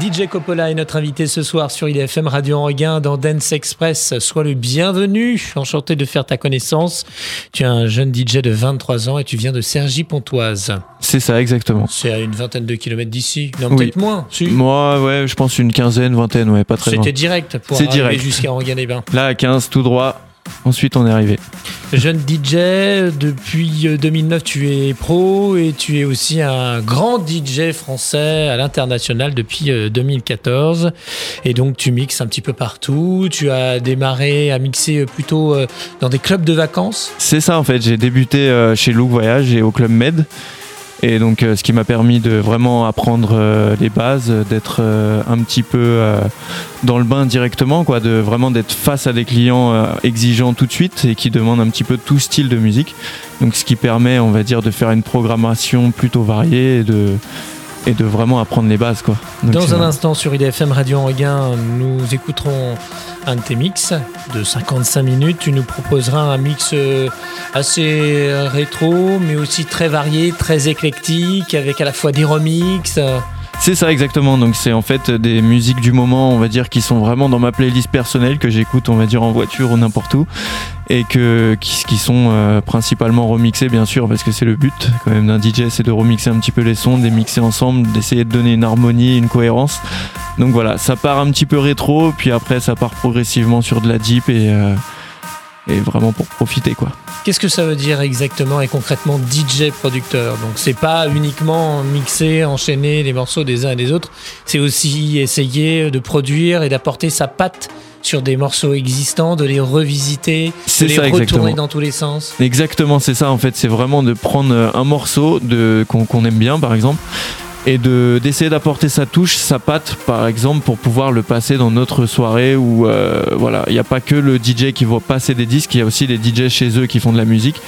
DJ Coppola est notre invité ce soir sur IDFM Radio Enreguin dans Dance Express. Sois le bienvenu. Enchanté de faire ta connaissance. Tu es un jeune DJ de 23 ans et tu viens de Cergy-Pontoise. C'est ça, exactement. C'est à une vingtaine de kilomètres d'ici. Non, peut-être moins. Moi, ouais, je pense une quinzaine, vingtaine, ouais, pas très loin. C'était direct pour arriver jusqu'à Enghien-les-Bains. Là, à 15, tout droit. Ensuite, on est arrivé. Jeune DJ, depuis 2009, tu es pro et tu es aussi un grand DJ français à l'international depuis 2014. Et donc, tu mixes un petit peu partout. Tu as démarré à mixer plutôt euh, dans des clubs de vacances? C'est ça, en fait. J'ai débuté euh, chez Look Voyage et au Club Med. Et donc, euh, ce qui m'a permis de vraiment apprendre euh, les bases, d'être euh, un petit peu dans le bain directement, quoi, de vraiment d'être face à des clients exigeants tout de suite et qui demandent un petit peu tout style de musique. Donc, ce qui permet, on va dire, de faire une programmation plutôt variée et de et de vraiment apprendre les bases. Quoi. Dans un instant sur IDFM Radio Enreguin, nous écouterons un de tes mix de 55 minutes. Tu nous proposeras un mix euh, assez rétro, mais aussi très varié, très éclectique, avec à la fois des remixes. C'est ça exactement, donc c'est en fait des musiques du moment, on va dire, qui sont vraiment dans ma playlist personnelle, que j'écoute, on va dire, en voiture ou n'importe où, et que, qui, sont euh, principalement remixées, bien sûr, parce que c'est le but quand même d'un DJ, c'est de remixer un petit peu les sons, de les mixer ensemble, d'essayer de donner une harmonie, une cohérence. Donc voilà, ça part un petit peu rétro, puis après ça part progressivement sur de la deep et... Euh, et vraiment pour profiter quoi. Qu'est-ce que ça veut dire exactement et concrètement DJ producteur? Donc c'est pas uniquement mixer, enchaîner les morceaux des uns et des autres, c'est aussi essayer de produire et d'apporter sa patte sur des morceaux existants, de les revisiter, de les retourner dans tous les sens. Exactement, c'est ça en fait, c'est vraiment de prendre un morceau de qu'on aime bien par exemple et de d'essayer d'apporter sa touche, sa patte par exemple pour pouvoir le passer dans notre soirée où euh, voilà, il n'y a pas que le DJ qui va passer des disques, il y a aussi les DJ chez eux qui font de la musique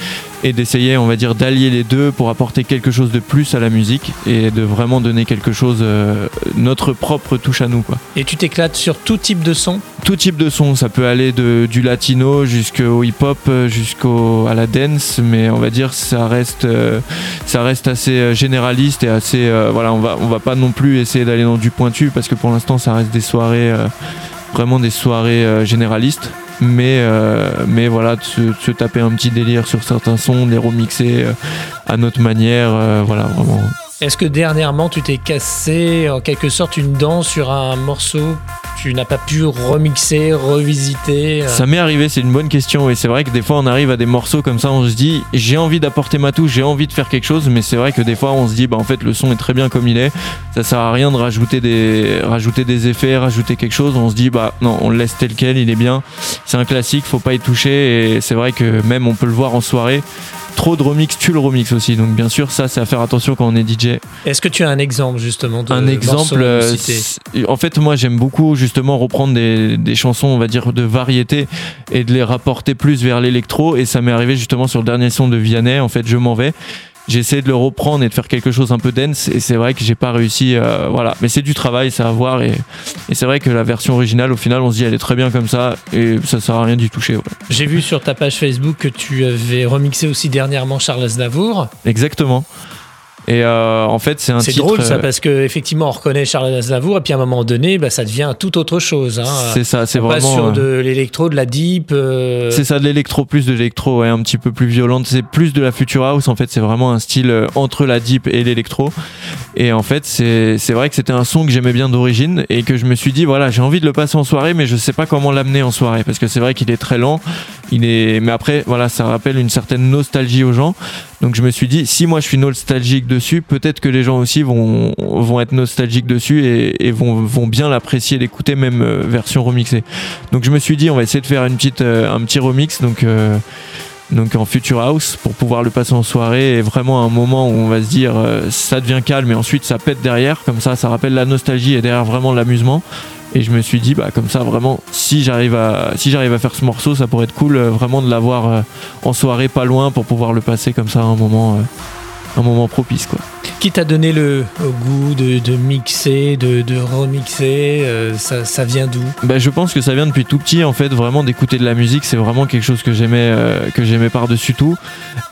et d'essayer on va dire d'allier les deux pour apporter quelque chose de plus à la musique et de vraiment donner quelque chose euh, notre propre touche à nous quoi. Et tu t'éclates sur tout type de son? Tout type de son, ça peut aller de, du latino jusqu'au hip-hop jusqu'au à la dance mais on va dire ça reste euh, ça reste assez généraliste et assez voilà on va, va pas non plus essayer d'aller dans du pointu parce que pour l'instant, ça reste des soirées, euh, vraiment des soirées euh, généralistes. Mais, euh, mais voilà, de se, taper un petit délire sur certains sons, les remixer à notre manière, voilà, vraiment. Est-ce que dernièrement, tu t'es cassé en quelque sorte une dent sur un morceau tu n'as pas pu remixer, revisiter euh? Ça m'est arrivé, c'est une bonne question. Et c'est vrai que des fois, on arrive à des morceaux comme ça, on se dit, j'ai envie d'apporter ma touche, j'ai envie de faire quelque chose, mais c'est vrai que des fois, on se dit, bah en fait, le son est très bien comme il est. Ça sert à rien de rajouter des, rajouter des effets, rajouter quelque chose. On se dit, bah non, on le laisse tel quel, il est bien. C'est un classique, faut pas y toucher. Et c'est vrai que même on peut le voir en soirée trop de remix tu le remix aussi. Donc bien sûr, ça c'est à faire attention quand on est DJ. Est-ce que tu as un exemple justement de Un exemple, euh, en fait moi j'aime beaucoup justement reprendre des, des, chansons, on va dire de variété et de les rapporter plus vers l'électro. Et ça m'est arrivé justement sur le dernier son de Vianney. En fait, je m'en vais j'ai essayé de le reprendre et de faire quelque chose un peu dense et c'est vrai que j'ai pas réussi euh, voilà. Mais c'est du travail ça à voir et, et c'est vrai que la version originale au final on se dit elle est très bien comme ça et ça sert à rien d'y toucher j'ai vu sur ta page Facebook que tu avais remixé aussi dernièrement Charles Aznavour. Exactement et euh, en fait, c'est un C'est drôle ça, euh, parce qu'effectivement, on reconnaît Charles Aznavour, et puis à un moment donné, bah, ça devient tout autre chose. Hein. C'est ça, c'est vraiment. Sur de l'électro, de la deep. Euh, c'est ça, de l'électro, plus de l'électro, ouais, un petit peu plus violente. C'est plus de la future house, en fait, c'est vraiment un style entre la deep et l'électro. Et en fait, c'est vrai que c'était un son que j'aimais bien d'origine, et que je me suis dit, voilà, j'ai envie de le passer en soirée, mais je sais pas comment l'amener en soirée, parce que c'est vrai qu'il est très lent. Il est... Mais après, voilà, ça rappelle une certaine nostalgie aux gens. Donc je me suis dit, si moi je suis nostalgique dessus, peut-être que les gens aussi vont, être nostalgiques dessus et, vont, bien l'apprécier, l'écouter, même euh, version remixée. Donc je me suis dit, on va essayer de faire euh, un petit remix. Donc. Euh, donc en Future House pour pouvoir le passer en soirée et vraiment un moment où on va se dire ça devient calme et ensuite ça pète derrière comme ça ça rappelle la nostalgie et derrière vraiment l'amusement et je me suis dit, bah, comme ça, vraiment, si j'arrive à, faire ce morceau, ça pourrait être cool, euh, vraiment de l'avoir euh, en soirée pas loin pour pouvoir le passer comme ça à un moment. Un moment propice quoi. Qui t'a donné le goût de, de mixer, de, de remixer euh, ça, ça, vient d'où? Bah, Je pense que ça vient depuis tout petit, en fait, vraiment d'écouter de la musique, c'est vraiment quelque chose que j'aimais euh, que j'aimais par-dessus tout.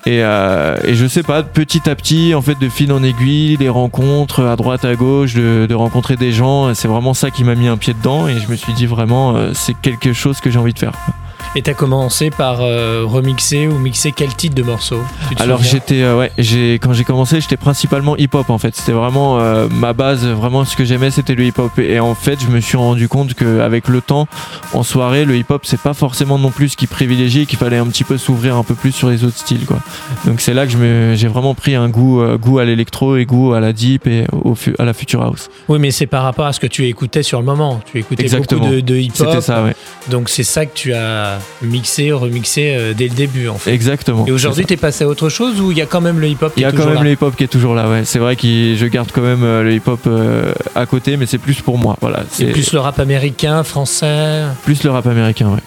Et, euh, et, je sais pas, petit à petit, en fait, de fil en aiguille, les rencontres à droite, à gauche, de, de rencontrer des gens, c'est vraiment ça qui m'a mis un pied dedans et je me suis dit vraiment, c'est quelque chose que j'ai envie de faire. Et t'as commencé par euh, remixer ou mixer quel type de morceaux Alors j'étais, euh, ouais, j'ai quand j'ai commencé, j'étais principalement hip-hop en fait. C'était vraiment euh, ma base, vraiment ce que j'aimais, c'était le hip-hop. Et, en fait, je me suis rendu compte qu'avec le temps, en soirée, le hip-hop c'est pas forcément non plus ce qui privilégiait, qu'il fallait un petit peu s'ouvrir un peu plus sur les autres styles, quoi. Donc c'est là que j'ai vraiment pris un goût, goût à l'électro et goût à la deep et au, à la future house. Oui, mais c'est par rapport à ce que tu écoutais sur le moment. Tu écoutais Exactement. beaucoup de, de hip-hop. C'était ça, ouais. Donc c'est ça que tu as mixé, remixé euh, dès le début en fait. Exactement. Et aujourd'hui, t'es passé à autre chose ou il y a quand même le hip-hop Il y a quand même le hip-hop qui est toujours là, ouais. C'est vrai que je garde quand même euh, le hip-hop euh, à côté, mais c'est plus pour moi. Voilà. C'est plus le rap américain, français. Plus le rap américain, ouais.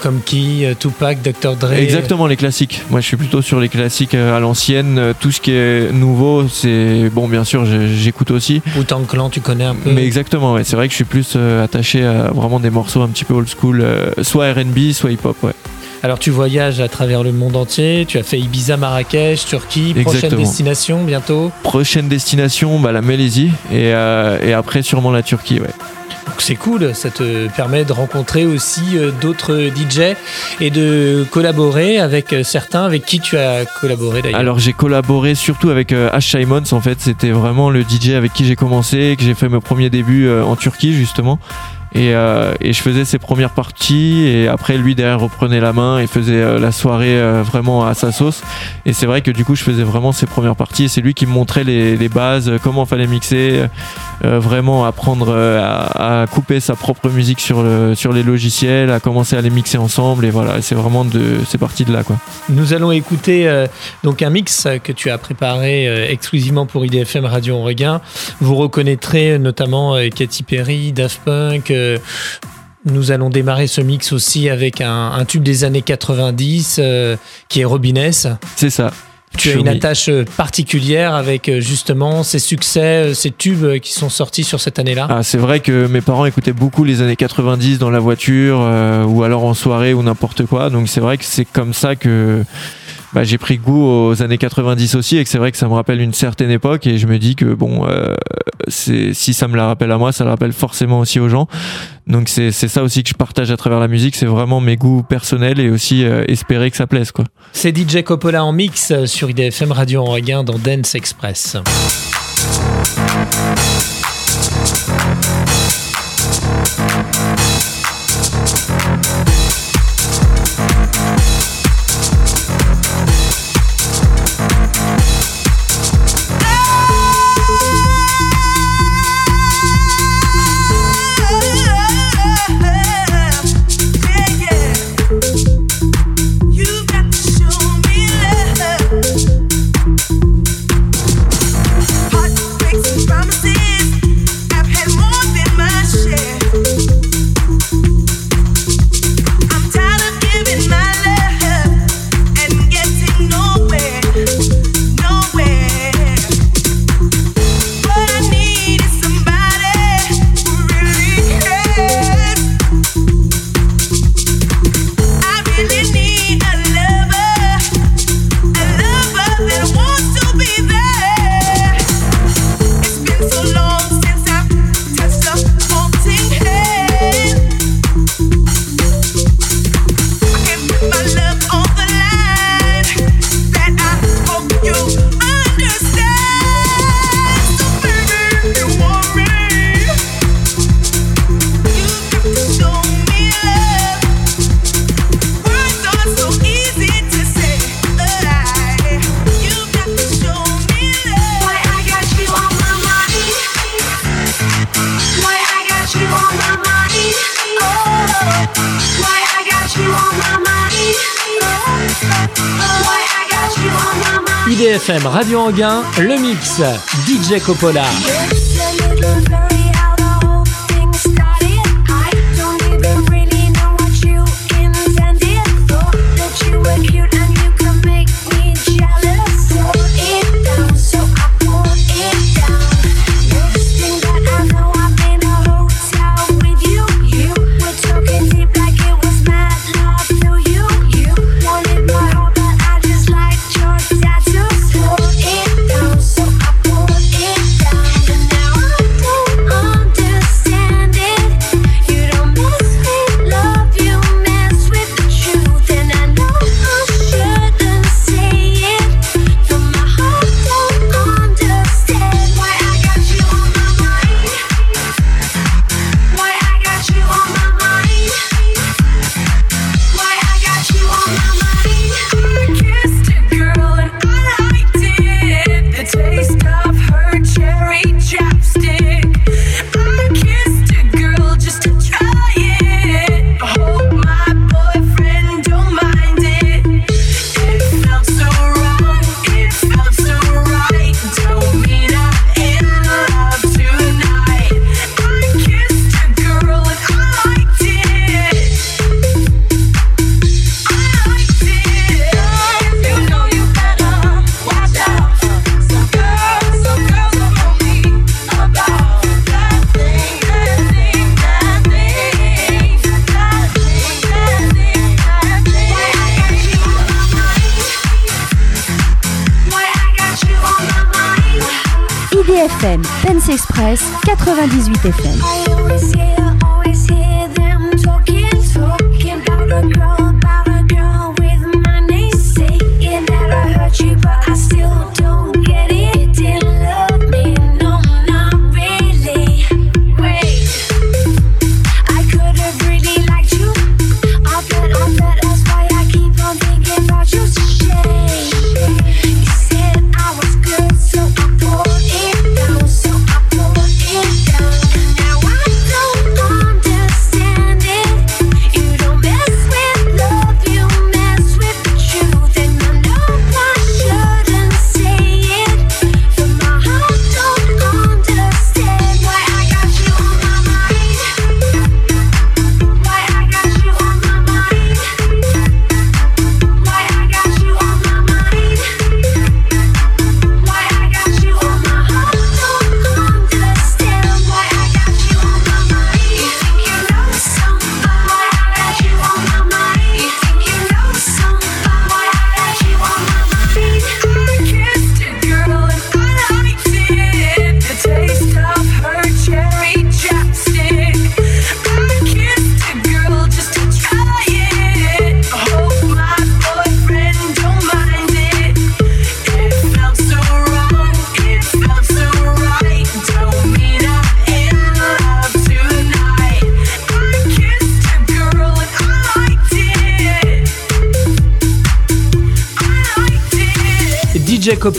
Comme qui Tupac, Dr. Dre Exactement, les classiques. Moi, je suis plutôt sur les classiques à l'ancienne. Tout ce qui est nouveau, c'est. Bon, bien sûr, j'écoute aussi. Ou Clan, tu connais un peu Mais exactement, ouais. C'est vrai que je suis plus attaché à vraiment des morceaux un petit peu old school, soit RB, soit hip-hop, ouais. Alors tu voyages à travers le monde entier, tu as fait Ibiza, Marrakech, Turquie, prochaine destination bientôt Prochaine destination, bah, la Malaisie et, euh, et après sûrement la Turquie, ouais. C'est cool, ça te permet de rencontrer aussi euh, d'autres DJ et de collaborer avec euh, certains avec qui tu as collaboré d'ailleurs. Alors j'ai collaboré surtout avec Ash Simons en fait, c'était vraiment le DJ avec qui j'ai commencé, que j'ai fait mes premiers débuts en Turquie justement. Et, euh, et, je faisais ses premières parties et après lui derrière reprenait la main et faisait euh, la soirée euh, vraiment à sa sauce. Et c'est vrai que du coup je faisais vraiment ses premières parties et c'est lui qui me montrait les, bases comment fallait mixer vraiment apprendre à, couper sa propre musique sur, le, sur les logiciels à commencer à les mixer ensemble et voilà c'est vraiment de c'est parti de là quoi. Nous allons écouter donc un mix que tu as préparé exclusivement pour IDFM Radio en Regain vous reconnaîtrez notamment Katy Perry Daft Punk nous allons démarrer ce mix aussi avec un, tube des années 90 euh, qui est Robiness. C'est ça. Tu as une attache particulière avec euh, justement ces succès, euh, ces tubes qui sont sortis sur cette année-là ah, C'est vrai que mes parents écoutaient beaucoup les années 90 dans la voiture ou alors en soirée ou n'importe quoi. Donc c'est vrai que c'est comme ça que bah, j'ai pris goût aux années 90 aussi et que c'est vrai que ça me rappelle une certaine époque et je me dis que bon, euh, si ça me la rappelle à moi, ça le rappelle forcément aussi aux gens. Donc c'est ça aussi que je partage à travers la musique, c'est vraiment mes goûts personnels et aussi euh, espérer que ça plaise quoi. C'est DJ Coppola en mix sur IDFM Radio en Regain dans Dance Express. DJ Coppola.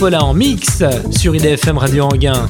Coppola en mix sur IDFM Radio Anguin.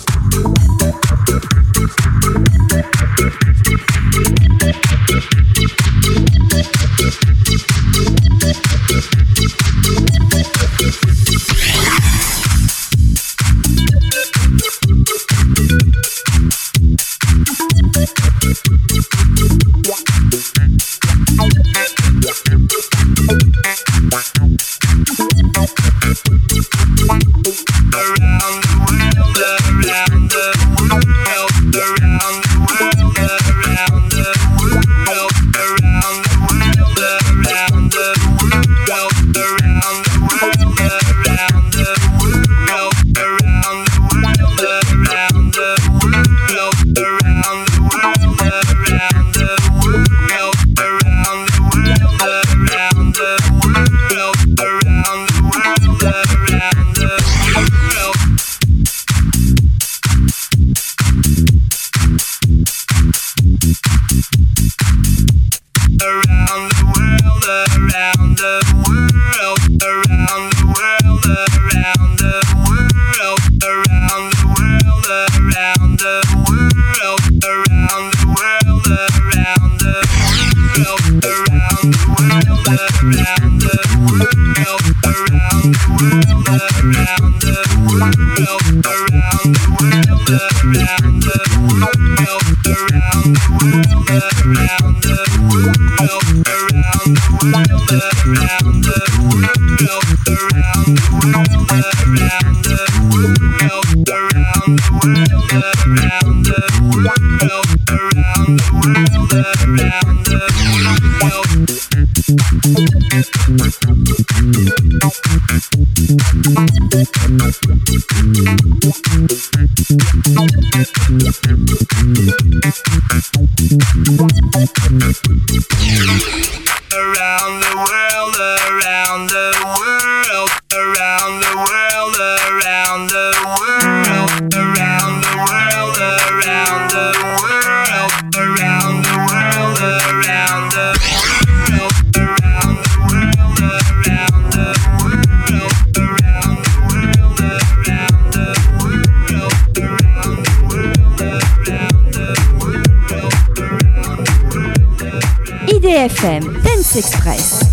IDFM Dance Express.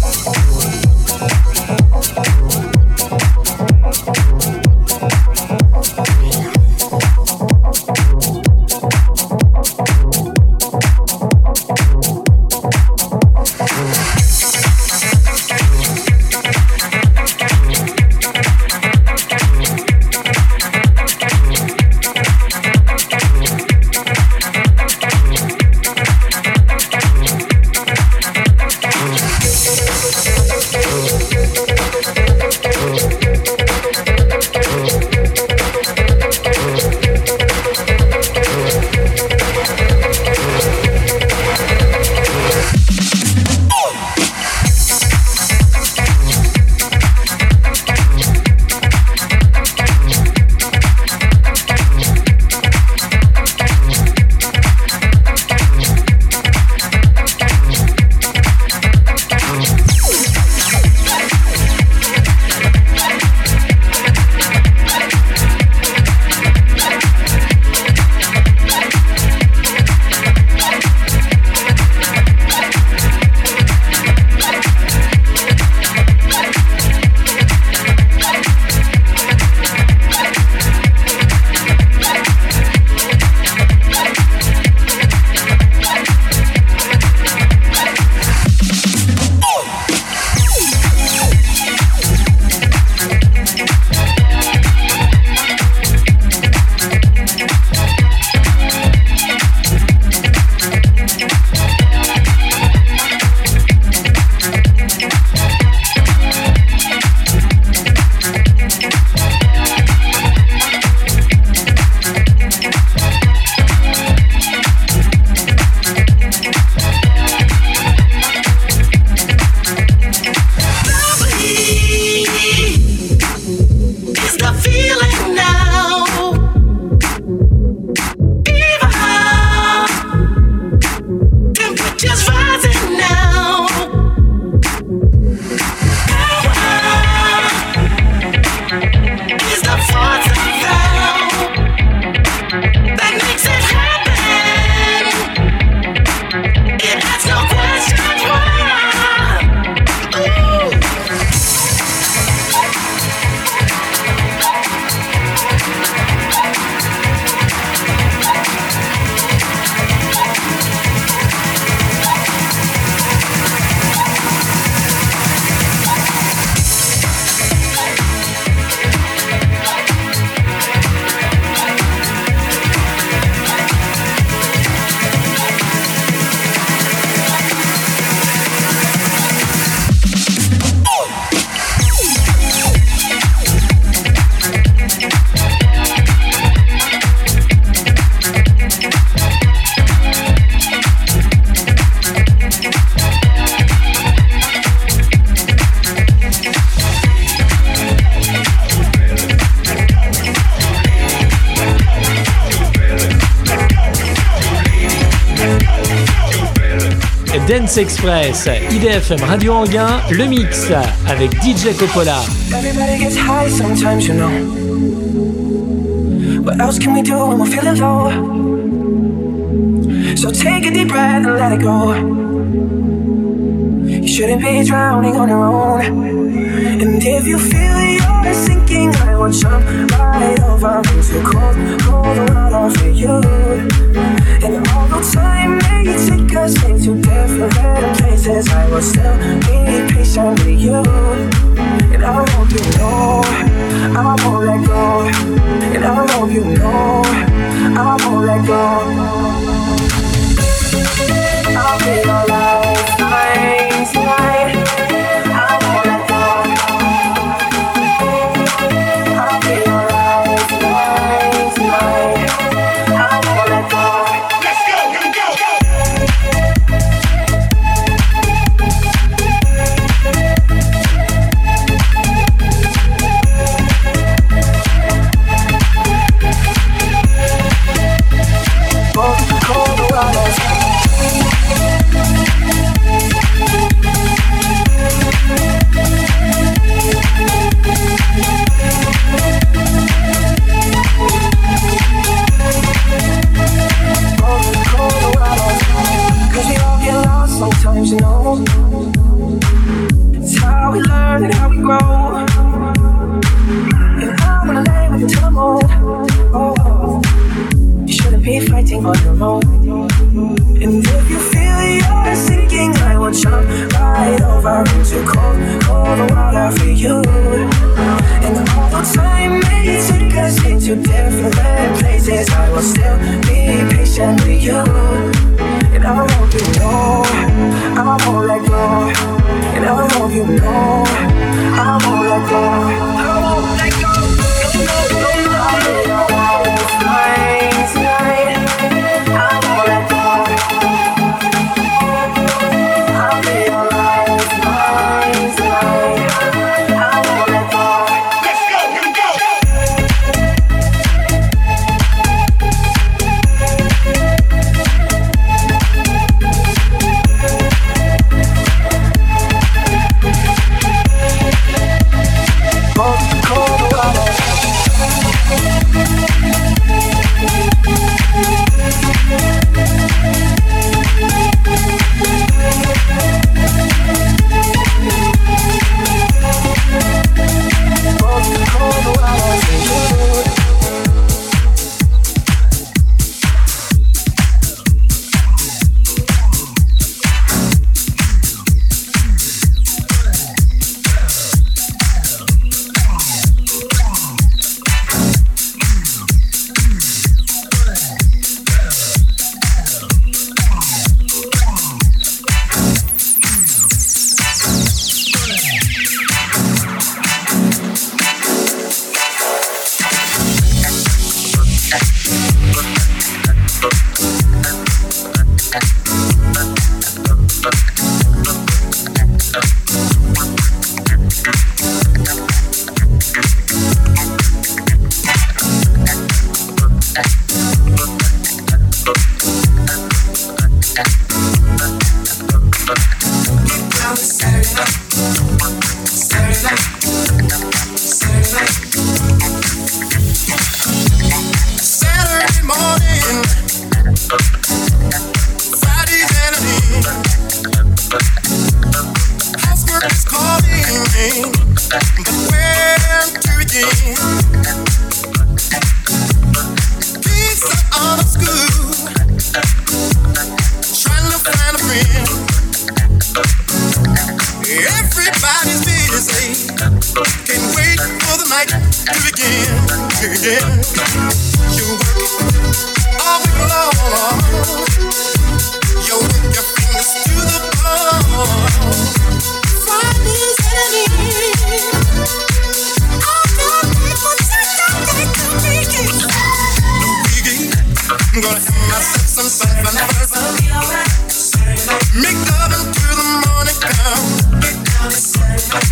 Dance Express, IDFM Radio Anguin, le mix avec DJ Coppola. Everybody gets high sometimes, you know. What else can we do when we're feeling low? So take a deep breath and let it go. You shouldn't be drowning on your own. And if you feel you're sinking, I will jump right over into cold, cold for you. And although time may take us into different places, I will still be patient with you. And I won't you know.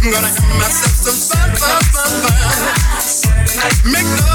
Gonna have myself some fun, fun, fun, fun. Make no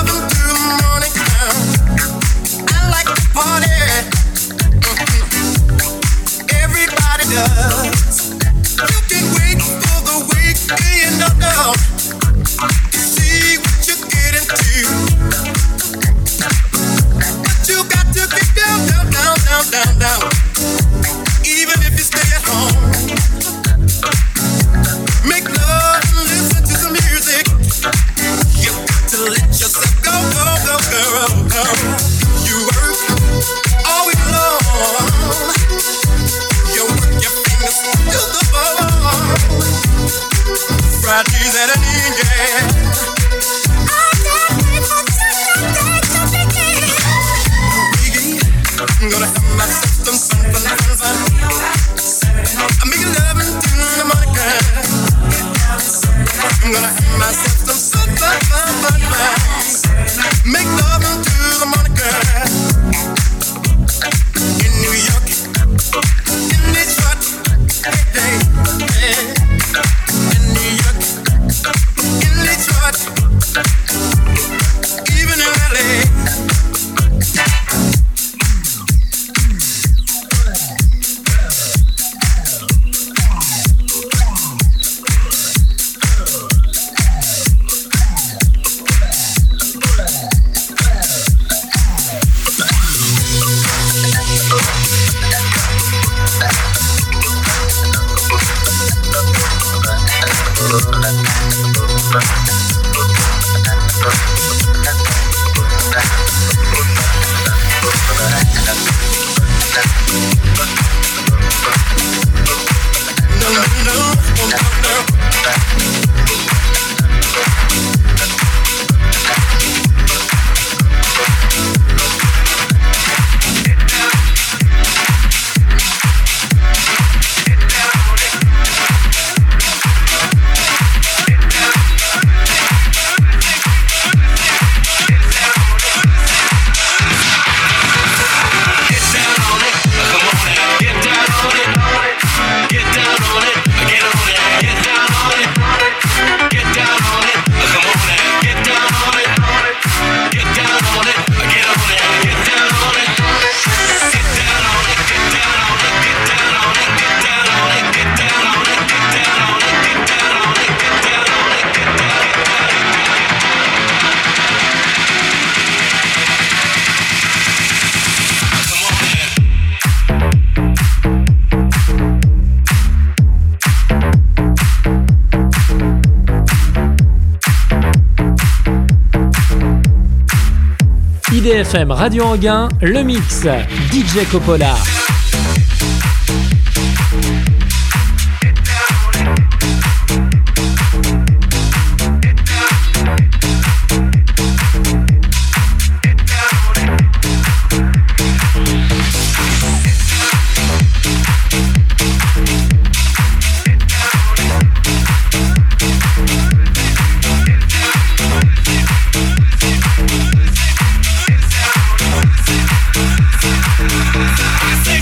Radio Anguin, le mix DJ Coppola. I, see.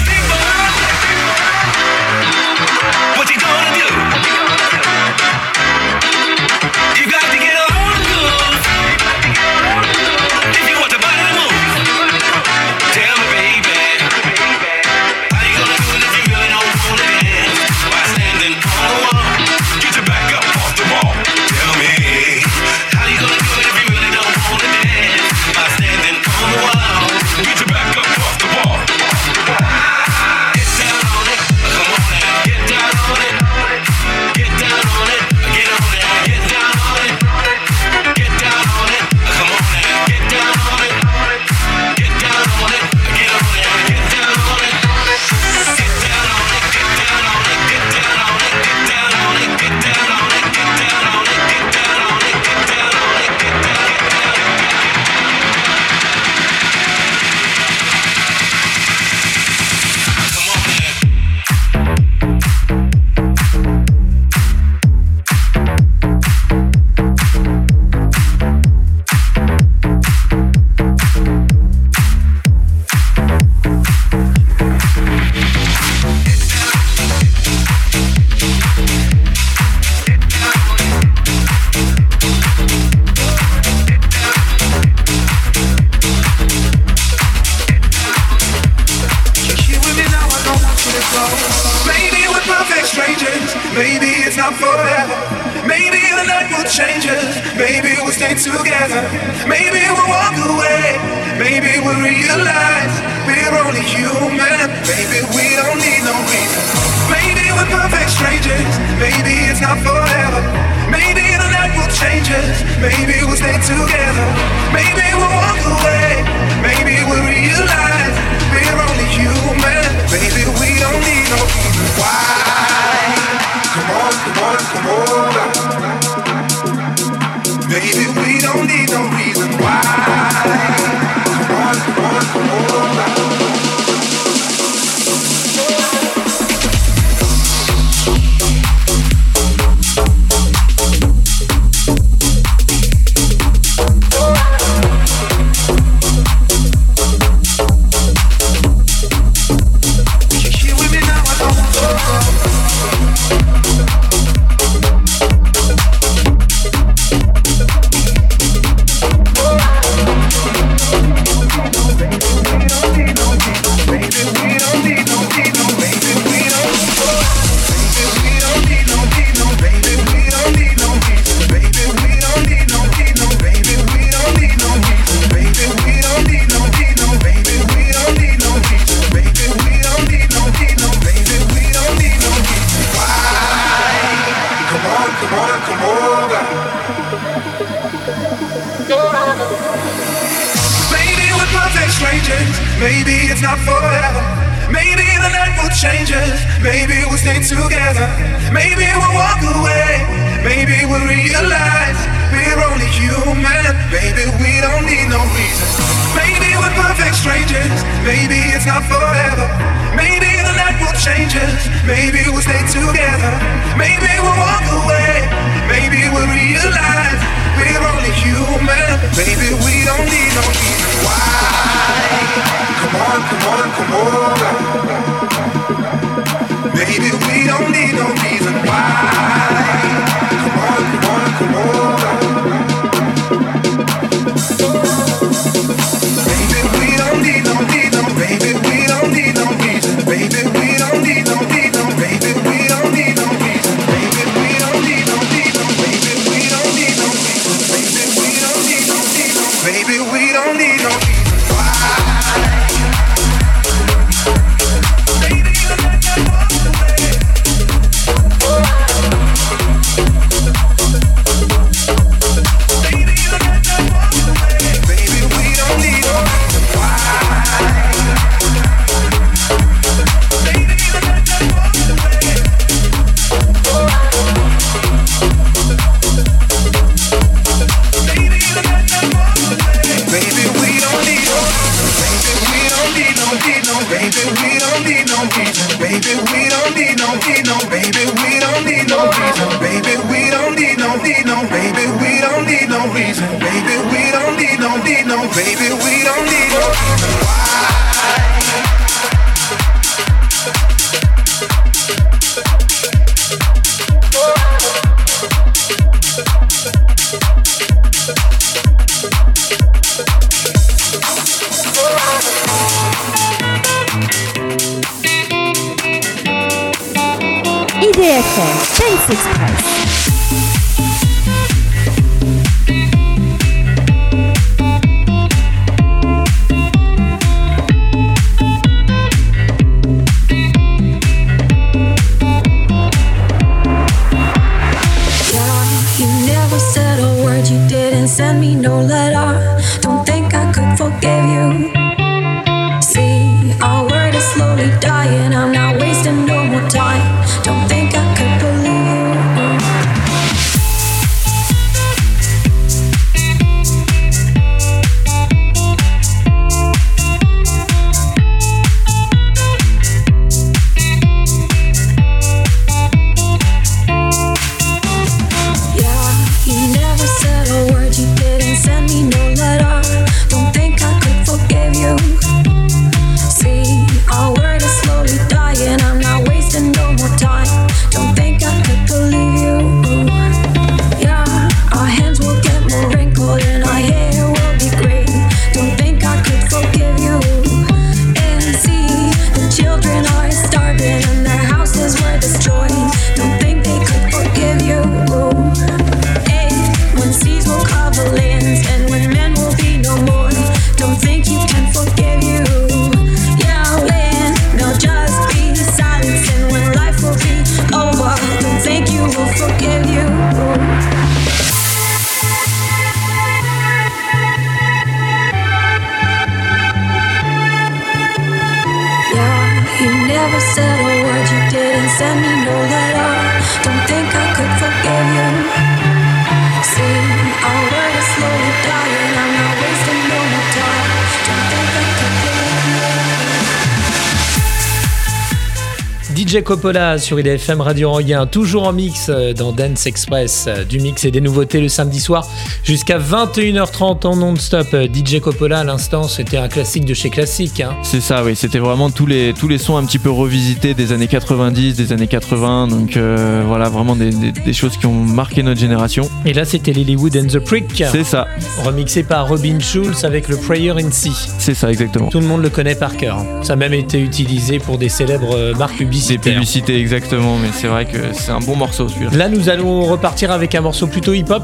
Coppola sur IDFM Radio Anguin, toujours en mix euh, dans Dance Express, euh, du mix et des nouveautés le samedi soir jusqu'à 21h30 en non-stop. Euh, DJ Coppola à l'instant, c'était un classique de chez Classique. hein. C'est ça, oui. C'était vraiment tous les, tous les sons un petit peu revisités des années 90, des années 80. Donc euh, voilà, vraiment des, des- des choses qui ont marqué notre génération. Et là, c'était Lilywood and the Prick, C'est ça, remixé par Robin Schulz avec le Prayer in Sea. c'est ça exactement. Tout le monde le connaît par cœur. Ça a même été utilisé pour des célèbres marques publicitaires. Exactement, mais c'est vrai que c'est un bon morceau celui-là. Là, nous allons repartir avec un morceau plutôt hip-hop.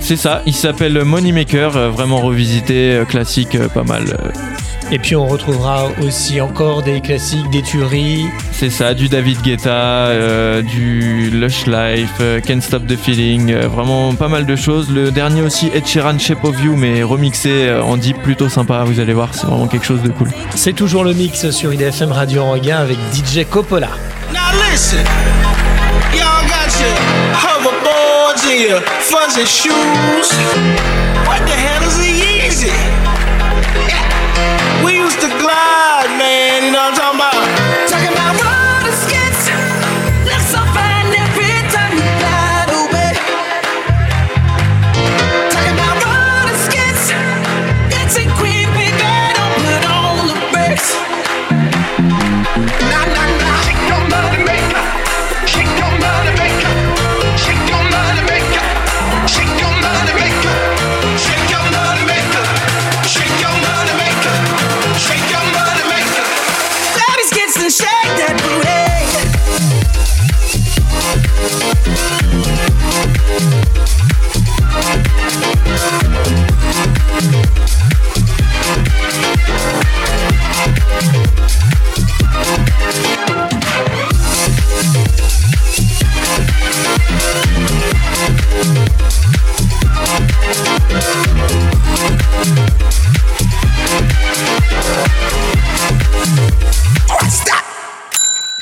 C'est ça, il s'appelle Moneymaker, euh, vraiment revisité, euh, classique, euh, pas mal. Et puis, on retrouvera aussi encore des classiques, des tueries. C'est ça, du David Guetta, euh, du Lush Life, euh, Can't Stop the Feeling, euh, vraiment pas mal de choses. Le dernier aussi, Ed Sheeran Shape of You, mais remixé euh, en deep, plutôt sympa, vous allez voir, c'est vraiment quelque chose de cool. C'est toujours le mix sur IDFM Radio Anguin avec DJ Coppola. Now listen, y'all got your hoverboards and your fuzzy shoes. What the hell is the Yeezy? Used to glide, man. You know what I'm? Talking about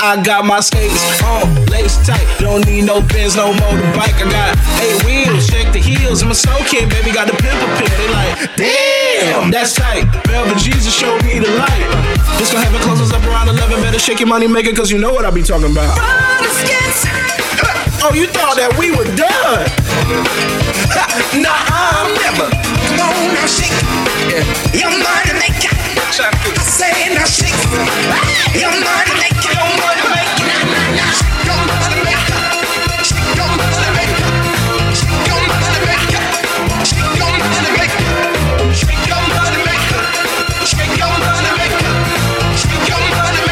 I got my skates on, lace tight. Don't need no pins, no motorbike. I got eight wheels, shake the heels. I'm a soul kid, baby, got the pimple pin. They like, damn, that's tight. Velvet Jesus showed me the light. This gon' have it closes up around 11. Better shake your money maker, cause you know what I be talking about. Oh, you thought that we were done? nah, I'm never. Come on now, shake. Your money maker chapter. Say now shake your money your money. Shake your money shake your money shake your money shake your money shake your money shake your money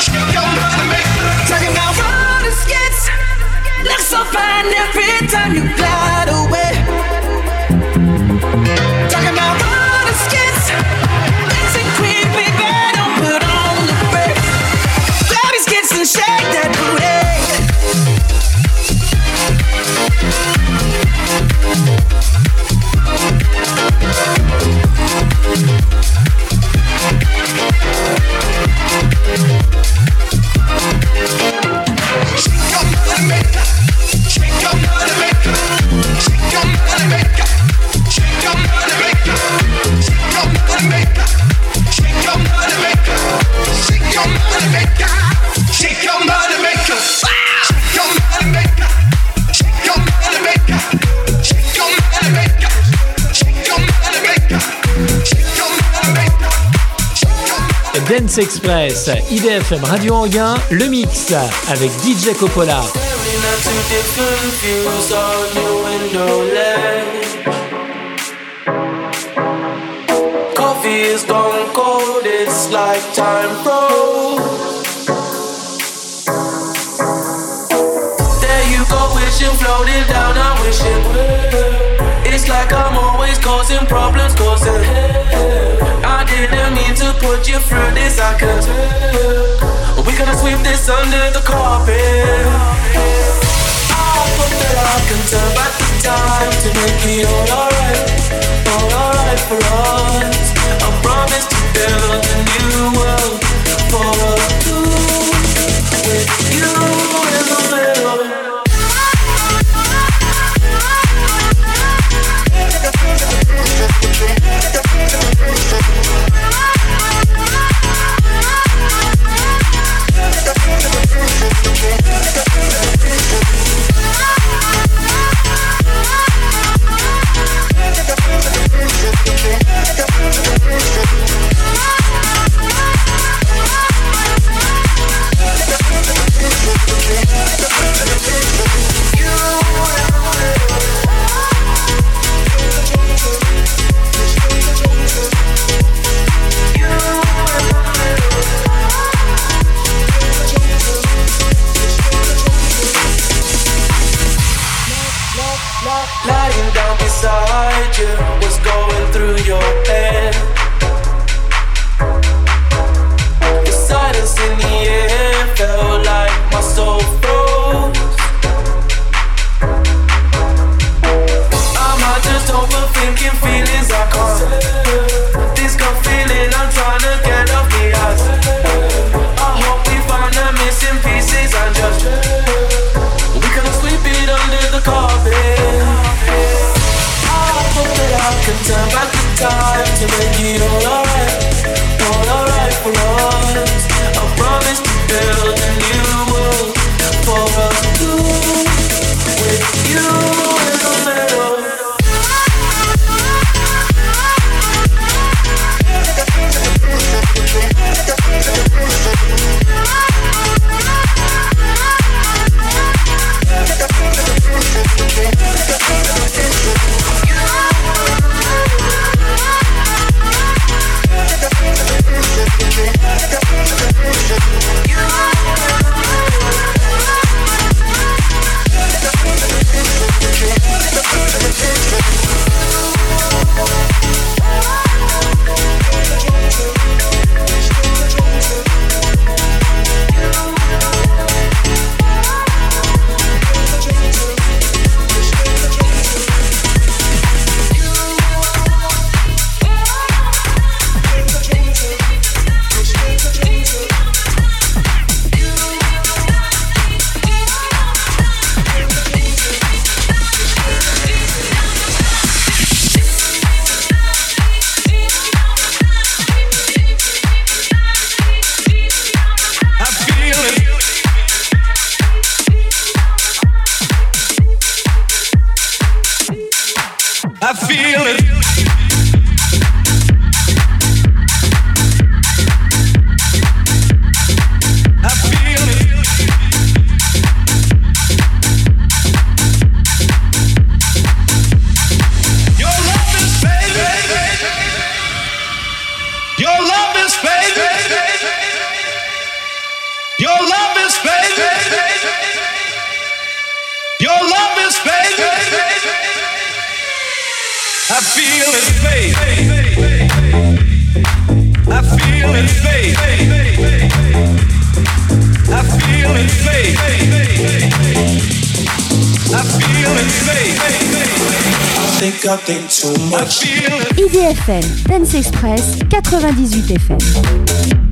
shake your money look so fine every time you glide. Dance Express, IDFM Radio Anguin, le mix avec DJ Coppola. Coffee is gone cold, it's like time froze. Wishing floating down, I wish it would. It's like I'm always causing problems, causing. I didn't mean to put you through this, I could tell. We gotta sweep this under the carpet. I hope that I can turn back the time to make it all alright, Express 98 FM.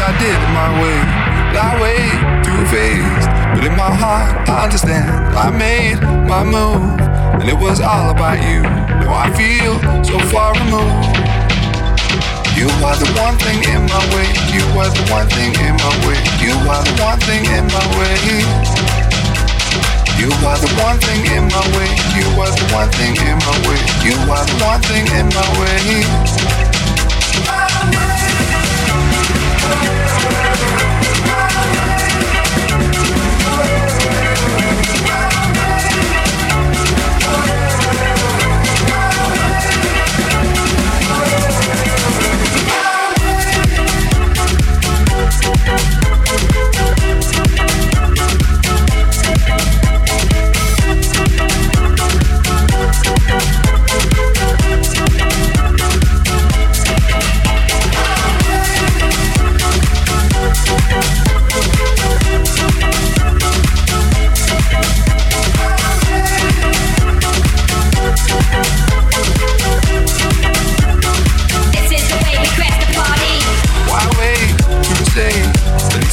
I did my way. Why wait to face? Let my heart understand. I made my move, and it was all about you. Now I feel so far removed. You are the one thing in my way. You are the one thing in my way. You are the one thing in my way. You are the one thing in my way. You are the one thing in my way. You are the one thing in my way.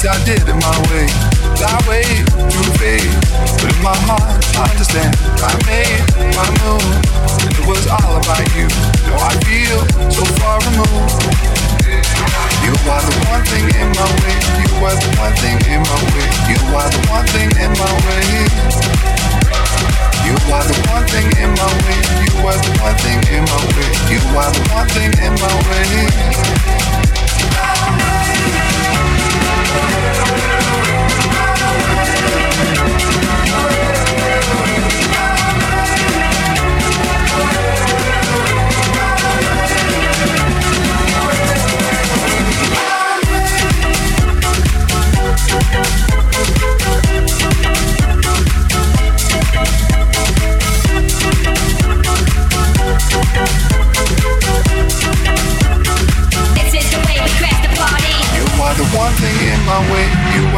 I did it my way. That way to fade. But in my heart, I understand. I made my move, it was all about you. Now I feel so far removed. You are the one thing in my way. You are the one thing in my way. You are the one thing in my way. You are the one thing in my way. You are the one thing in my way. You are the one thing in my way.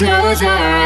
closer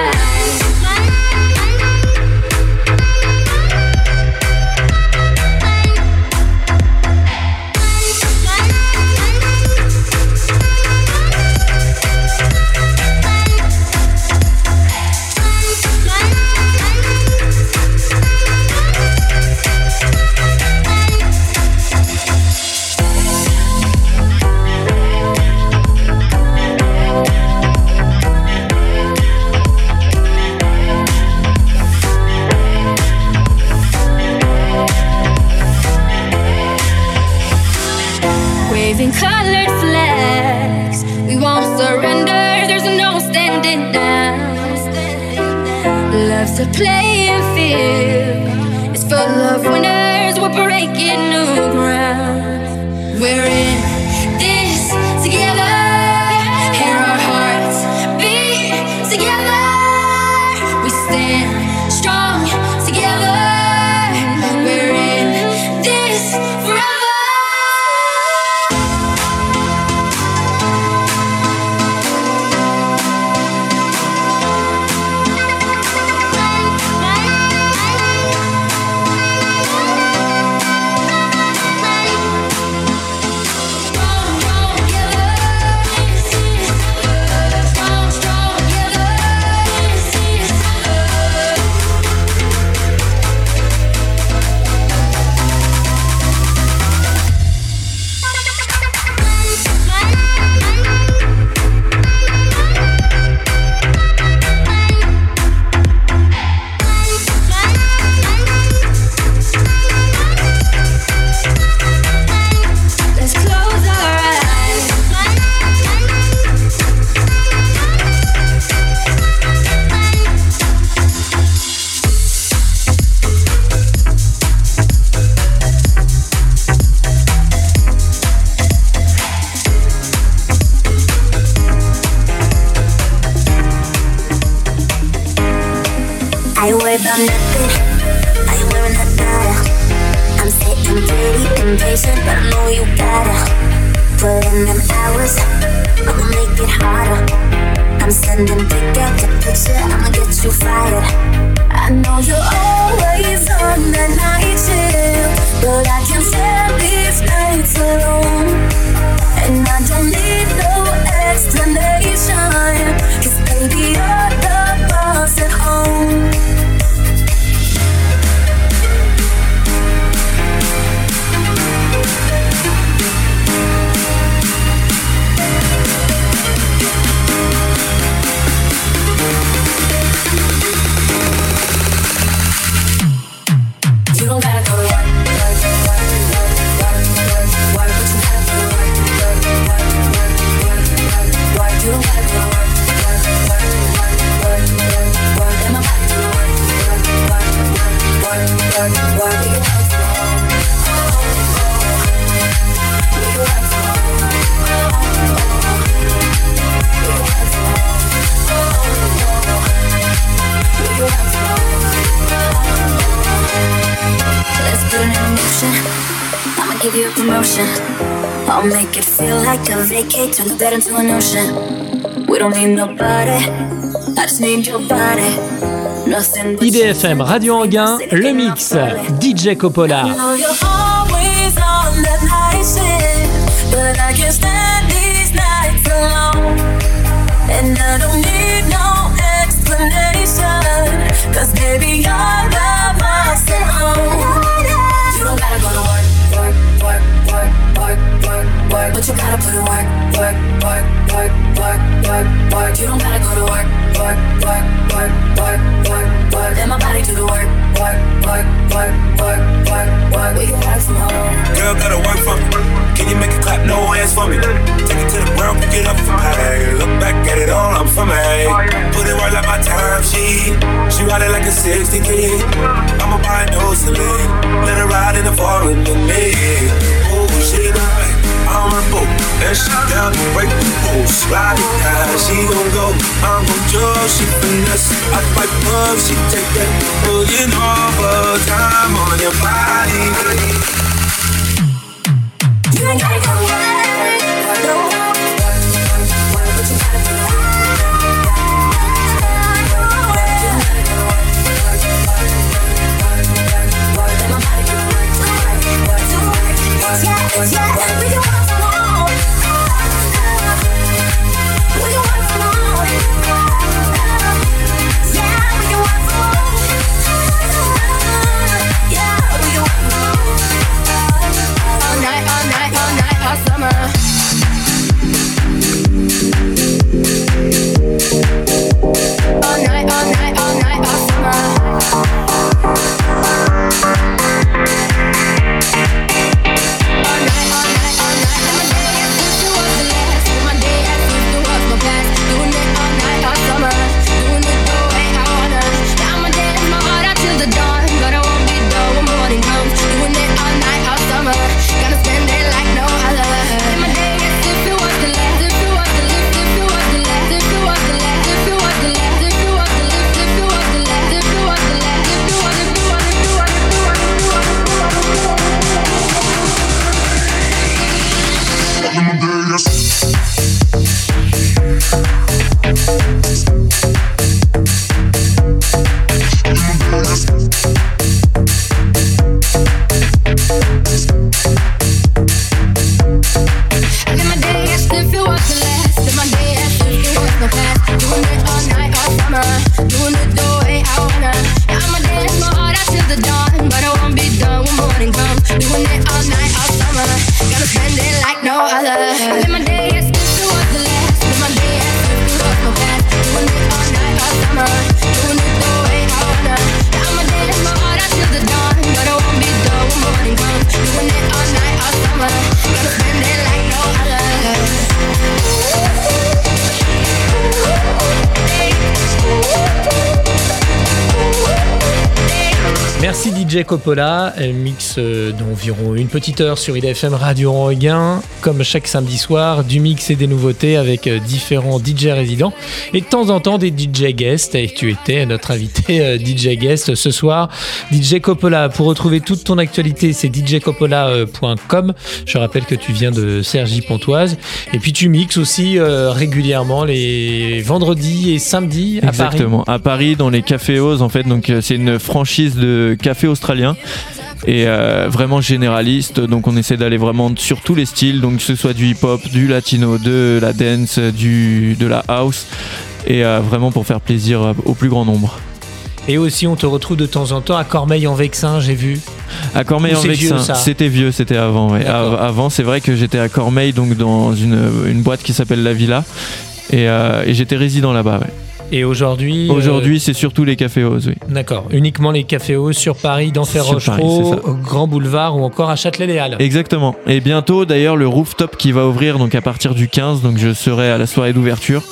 give you a promotion. I'll make it feel like a vacate, turn the bed into an ocean. We don't need nobody. I just need your body. Nothing but IDFM Radio Anguin, le mix, DJ Coppola. I I. And I don't need no explanation, cause baby, you're the boss work, work, but you gotta put in work, work, work, work, work, work, work. You don't gotta go to work, work, work, work, work, work, work. Let my body do the work, work, work, work, work, work, work. We can have some home. Girl, gotta work for me. Can you make it clap? No hands for me. Take it to the ground, pick it up from high. Look back at it all, I'm from me. Put it right like my time sheet. She ride it like a 60 kid. I'ma buy no salute. Let her ride in the foreign with me. Oh, she I'm her boat. And to break the rules. Ride it high, she gon' go. I'm gon' judge, she finesse. I fight love, she take that. Pulling over time on your body. You ain't gotta go to yeah, we can work from Coppola, elle mix euh, d'environ une petite heure sur IDFM Radio Regain, comme chaque samedi soir, du mix et des nouveautés avec euh, différents DJ résidents et de temps en temps des DJ guests. Et tu étais notre invité euh, DJ guest ce soir, DJ Coppola. Pour retrouver toute ton actualité, c'est djcoppola.com. Je rappelle que tu viens de Sergi Pontoise et puis tu mixes aussi régulièrement les vendredis et samedis à Paris. Exactement. À Paris, dans les cafés Oz, en fait. Donc, c'est une franchise de café australien et euh, vraiment généraliste. Donc, on essaie d'aller vraiment sur tous les styles. Donc, que ce soit du hip-hop, du latino, de la dance, du, de la house. Et euh, vraiment pour faire plaisir euh, au plus grand nombre. Et aussi, on te retrouve de temps en temps à Cormeil-en-Vexin, j'ai vu. À Cormeil Ou en c'est vieux, Vexin, ça c'était vieux, c'était avant. ouais. Avant, c'est vrai que j'étais à Cormeil, donc dans une, une boîte qui s'appelle La Villa, et, euh, et j'étais résident là-bas. ouais. Et aujourd'hui. euh, Aujourd'hui, c'est surtout les cafés Oz, oui. D'accord. Uniquement les cafés hauts sur Paris, Paris, Rochereau, Grand Boulevard ou encore à Châtelet-Les-Halles. Exactement. Et bientôt, d'ailleurs, le rooftop qui va ouvrir donc à partir du 15, donc je serai à la soirée d'ouverture.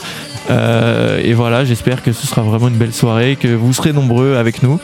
Euh, et voilà, j'espère que ce sera vraiment une belle soirée, que vous serez nombreux avec nous.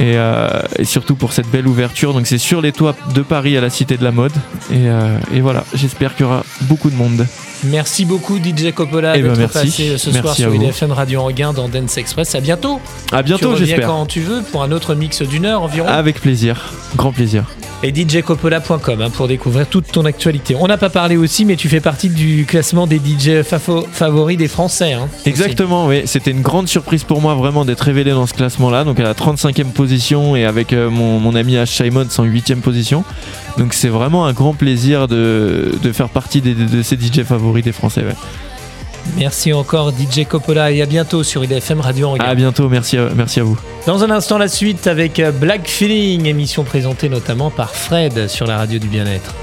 Et, euh, et surtout pour cette belle ouverture. Donc c'est sur les toits de Paris à la Cité de la Mode. Et, euh, et voilà, j'espère qu'il y aura beaucoup de monde. Merci beaucoup DJ Coppola Eh ben, d'être merci. passé ce Merci soir sur. IDFM Radio Anguin dans Dance Express. À bientôt. À bientôt, j'espère. quand tu veux pour un autre mix d'une heure environ. Avec plaisir, grand plaisir. Et djcoppola.com hein, pour découvrir toute ton actualité. On n'a pas parlé aussi, mais tu fais partie du classement des DJ favoris des Français. hein, aussi. Exactement, oui. C'était une grande surprise pour moi vraiment d'être révélé dans ce classement-là. Donc à la 35e position et avec euh, mon, mon ami H. Simon en 8e position. Donc c'est vraiment un grand plaisir de, de faire partie des- de ces DJ favoris des Français. ouais. Merci encore DJ Coppola et à bientôt sur IDFM Radio Anguin. À bientôt, merci à, merci à vous. Dans un instant, la suite avec euh, Black Feeling, émission présentée notamment par Fred sur la radio du bien-être.